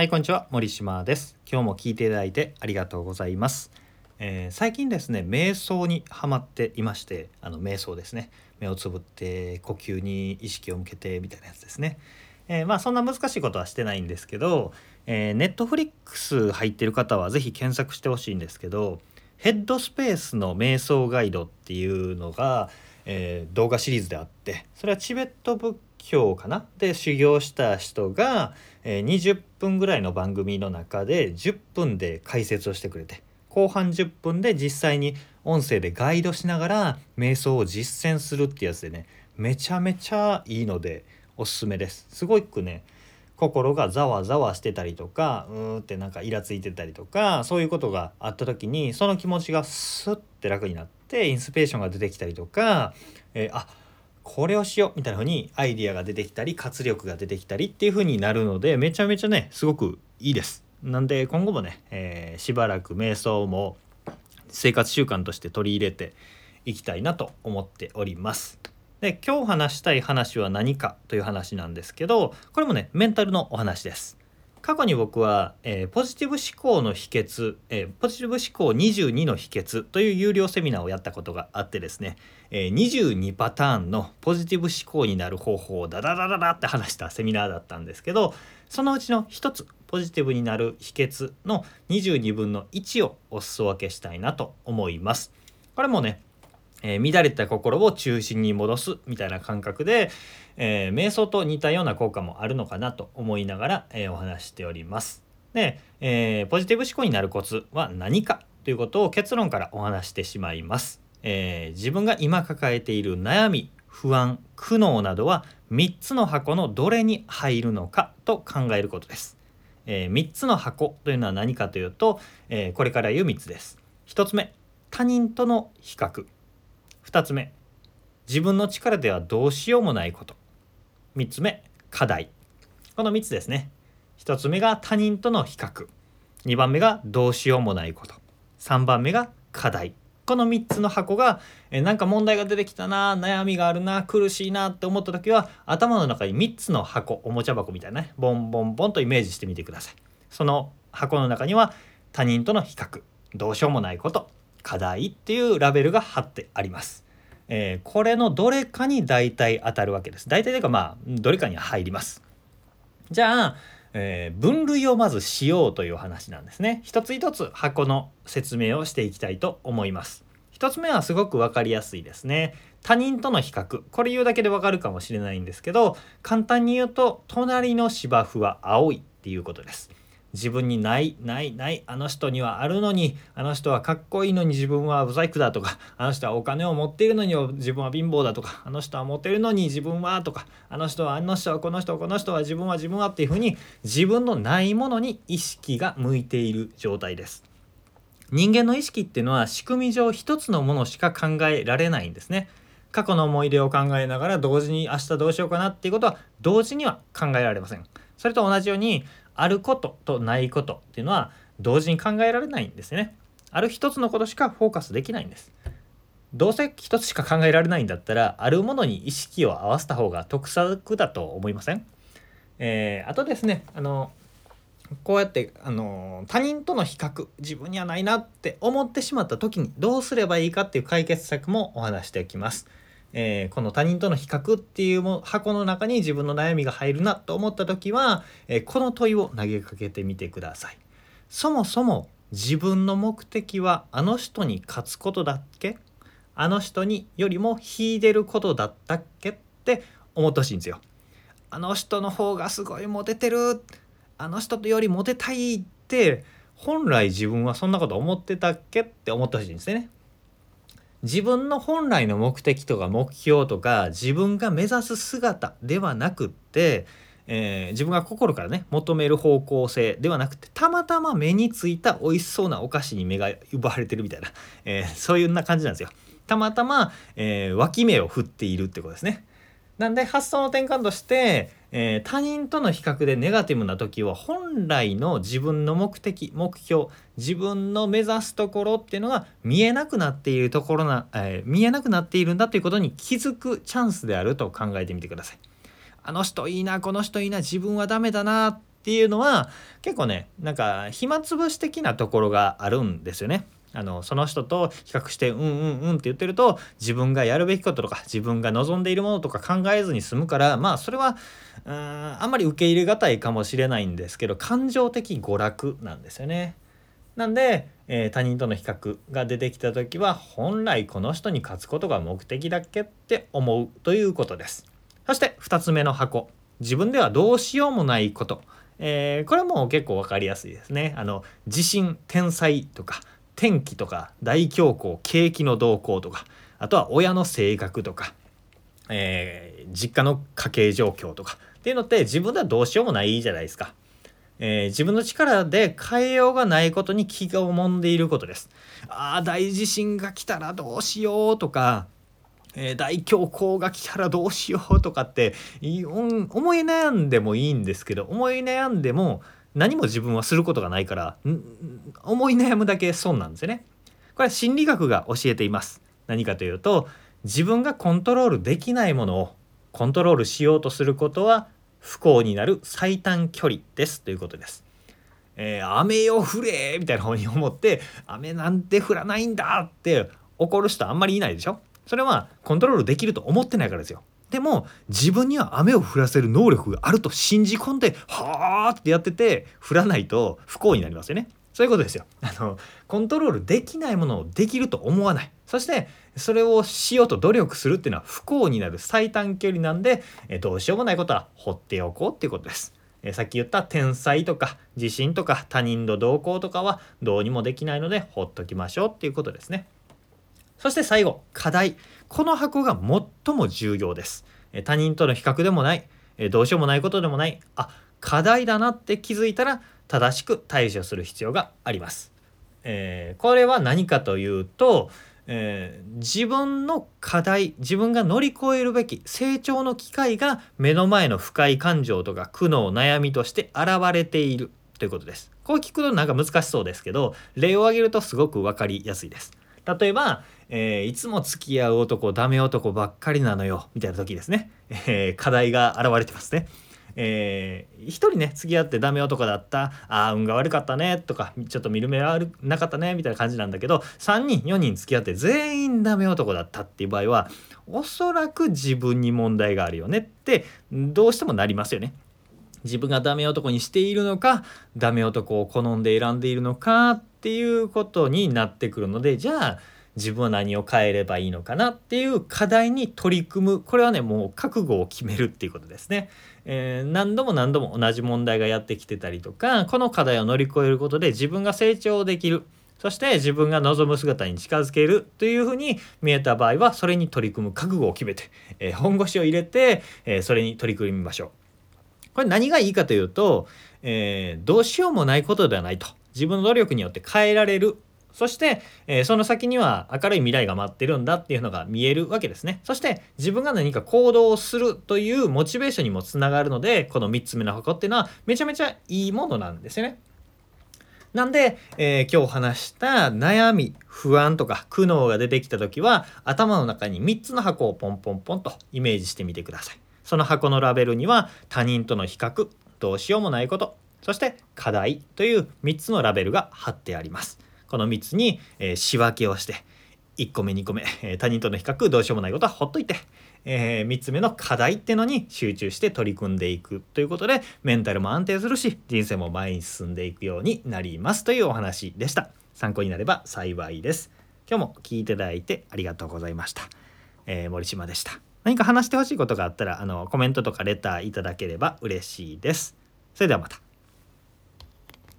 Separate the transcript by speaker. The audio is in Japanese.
Speaker 1: はい、こんにちは。森島です。今日も聞いていただいてありがとうございます。えー最近ですね、瞑想にハマっていまして、あの瞑想ですね。目をつぶって呼吸に意識を向けてみたいなやつですね。えーまあそんな難しいことはしてないんですけど、えー、ネットフリックス入ってる方はぜひ検索してほしいんですけど、ヘッドスペースの瞑想ガイドっていうのが、えー動画シリーズであってそれはチベット仏教かな？で修行した人が、え20分ぐらいの番組の中で10分で解説をしてくれて後半10分で実際に音声でガイドしながら瞑想を実践するってやつでねめちゃめちゃいいのでおすすめです。すごくね心がざわざわしてたりとかうーってなんかイラついてたりとかそういうことがあった時にその気持ちがスッて楽になってインスピレーションが出てきたりとか、えーあこれをしようみたいな風にアイディアが出てきたり活力が出てきたりっていう風になるのでめちゃめちゃねすごくいいです。なんで今後もね、えーしばらく瞑想も生活習慣として取り入れていきたいなと思っております。で今日話したい話は何かという話なんですけどこれもねメンタルのお話です。過去に僕は、えーポジティブ思考の秘訣、えーポジティブ思考22の秘訣という有料セミナーをやったことがあってですね、えー22パターンのポジティブ思考になる方法をダダダダダって話したセミナーだったんですけどそのうちの一つポジティブになる秘訣の22分の1をお裾分けしたいなと思います。これもねえー乱れた心を中心に戻すみたいな感覚で、えー瞑想と似たような効果もあるのかなと思いながら、えーお話しております。で、えポジティブ思考になるコツは何かということを結論からお話してしまいます。え自分が今抱えている悩み不安苦悩などは3つの箱のどれに入るのかと考えることです。え3つの箱というのは何かというと、えこれから言う3つです。1つ目他人との比較2つ目。自分の力ではどうしようもないこと。3つ目。課題。この3つですね。1つ目が他人との比較。2番目がどうしようもないこと。3番目が課題。この3つの箱がえなんか問題が出てきたな悩みがあるな苦しいなって思った時は頭の中に3つの箱おもちゃ箱みたいなねボンボンボンとイメージしてみてください。その箱の中には他人との比較。どうしようもないこと。課題っていうラベルが貼ってあります。えーこれのどれかに大体当たるわけです。大体というかまあどれかには入ります。じゃあ、えー分類をまずしようという話なんですね。一つ一つ箱の説明をしていきたいと思います。一つ目はすごく分かりやすいですね。他人との比較。これ言うだけで分かるかもしれないんですけど、簡単に言うと、隣の芝生は青いっていうことです。自分にないないないあの人にはあるのにあの人はかっこいいのに自分は不細工だとかあの人はお金を持っているのに自分は貧乏だとかあの人は持ってるのに自分はとかあの人はあの人はこの人はこの人は自分は自分はっていうふうに自分のないものに意識が向いている状態です。人間の意識っていうのは仕組み上一つのものしか考えられないんですね。過去の思い出を考えながら同時に明日どうしようかなっていうことは同時には考えられません。それと同じようにあることとないことっていうのは同時に考えられないんですね。ある一つのことしかフォーカスできないんです。どうせ一つしか考えられないんだったらあるものに意識を合わせた方が得策だと思いません？えーあとですねあのこうやってあの他人との比較自分にはないなって思ってしまった時にどうすればいいかっていう解決策もお話しておきます。えーこの他人との比較っていうも箱の中に自分の悩みが入るなと思った時は、えーこの問いを投げかけてみてください。そもそも自分の目的はあの人に勝つことだっけ？あの人によりも秀でることだったっけって思ってほしいんですよ。あの人の方がすごいモテてるあの人よりモテたいって本来自分はそんなこと思ってたっけって思ってほしいんですね。自分の本来の目的とか目標とか自分が目指す姿ではなくって、えー自分が心からね求める方向性ではなくてたまたま目についた美味しそうなお菓子に目が奪われてるみたいな、えーそういうな感じなんですよ。たまたま、えー脇目を振っているってことですね。なんで発想の転換として、えー他人との比較でネガティブな時は本来の自分の目的目標自分の目指すところっていうのが見えなくなっているところな、えー見えなくなっているんだということに気づくチャンスであると考えてみてください。あの人いいなこの人いいな自分はダメだなっていうのは結構ねなんか暇つぶし的なところがあるんですよね。あのその人と比較して「うんうんうん」って言ってると自分がやるべきこととか自分が望んでいるものとか考えずに済むからまあそれはうんあんまり受け入れがたいかもしれないんですけど感情的娯楽なんですよね。なんで、えー、他人との比較が出てきた時は本来この人に勝つことが目的だっけって思うということです。そして2つ目の箱自分ではどうしようもないこと、えー、これも結構分かりやすいですね。あの地震天災とか天気とか大恐慌景気の動向とかあとは親の性格とか、えー、実家の家計状況とかっていうのって自分ではどうしようもないじゃないですか。えー、自分の力で変えようがないことに気がもんでいることです。ああ大地震が来たらどうしようとか、えー、大恐慌が来たらどうしようとかって思い悩んでもいいんですけど思い悩んでも何も自分はすることがないから思い悩むだけ損なんですよね。これは心理学が教えています。何かというと自分がコントロールできないものをコントロールしようとすることは不幸になる最短距離ですということです。えー、雨よ降れみたいな方に思って雨なんて降らないんだって怒る人あんまりいないでしょ？それはコントロールできると思ってないからですよ。でも自分には雨を降らせる能力があると信じ込んではあってやってて降らないと不幸になりますよね。そういうことですよ。あのコントロールできないものをできると思わない。そしてそれをしようと努力するっていうのは不幸になる最短距離なんでえどうしようもないことは放っておこうっていうことです。えさっき言った天才とか地震とか他人の動向とかはどうにもできないのでほっときましょうっていうことですね。そして最後課題この箱が最も重要です。他人との比較でもないどうしようもないことでもないあ課題だなって気づいたら正しく対処する必要があります。えー、これは何かというとえー、自分の課題自分が乗り越えるべき成長の機会が目の前の不快感情とか苦悩悩みとして現れているということです。こう聞くとなんか難しそうですけど例を挙げるとすごく分かりやすいです。例えば、えー、いつも付き合う男ダメ男ばっかりなのよみたいな時ですね、えー、課題が現れてますね。えー、1人ね付き合ってダメ男だったあ運が悪かったねとかちょっと見る目悪なかったねみたいな感じなんだけど3人4人付き合って全員ダメ男だったっていう場合はおそらく自分に問題があるよねってどうしてもなりますよね。自分がダメ男にしているのかダメ男を好んで選んでいるのかっっていうことになってくるのでじゃあ自分は何を変えればいいのかなっていう課題に取り組む。これはねもう覚悟を決めるっていうことですね、えー、何度も何度も同じ問題がやってきてたりとかこの課題を乗り越えることで自分が成長できる。そして自分が望む姿に近づけるというふうに見えた場合はそれに取り組む覚悟を決めて、えー、本腰を入れて、えー、それに取り組みましょう。これ何がいいかというと、えー、どうしようもないことではないと。自分の努力によって変えられるそして、えー、その先には明るい未来が待ってるんだっていうのが見えるわけですね。そして自分が何か行動をするというモチベーションにもつながるのでこの3つ目の箱っていうのはめちゃめちゃいいものなんですよね。なんで、えー、今日話した悩み不安とか苦悩が出てきた時は頭の中に3つの箱をポンポンポンとイメージしてみてください。その箱のラベルには他人との比較どうしようもないことそして課題という3つのラベルが貼ってあります。この3つに、えー、仕分けをして1個目2個目、えー、他人との比較どうしようもないことはほっといて、えー、3つ目の課題ってのに集中して取り組んでいくということでメンタルも安定するし人生も前に進んでいくようになりますというお話でした。参考になれば幸いです。今日も聞いていただいてありがとうございました、えー、森島でした。何か話してほしいことがあったらあのコメントとかレターいただければ嬉しいです。それではまた。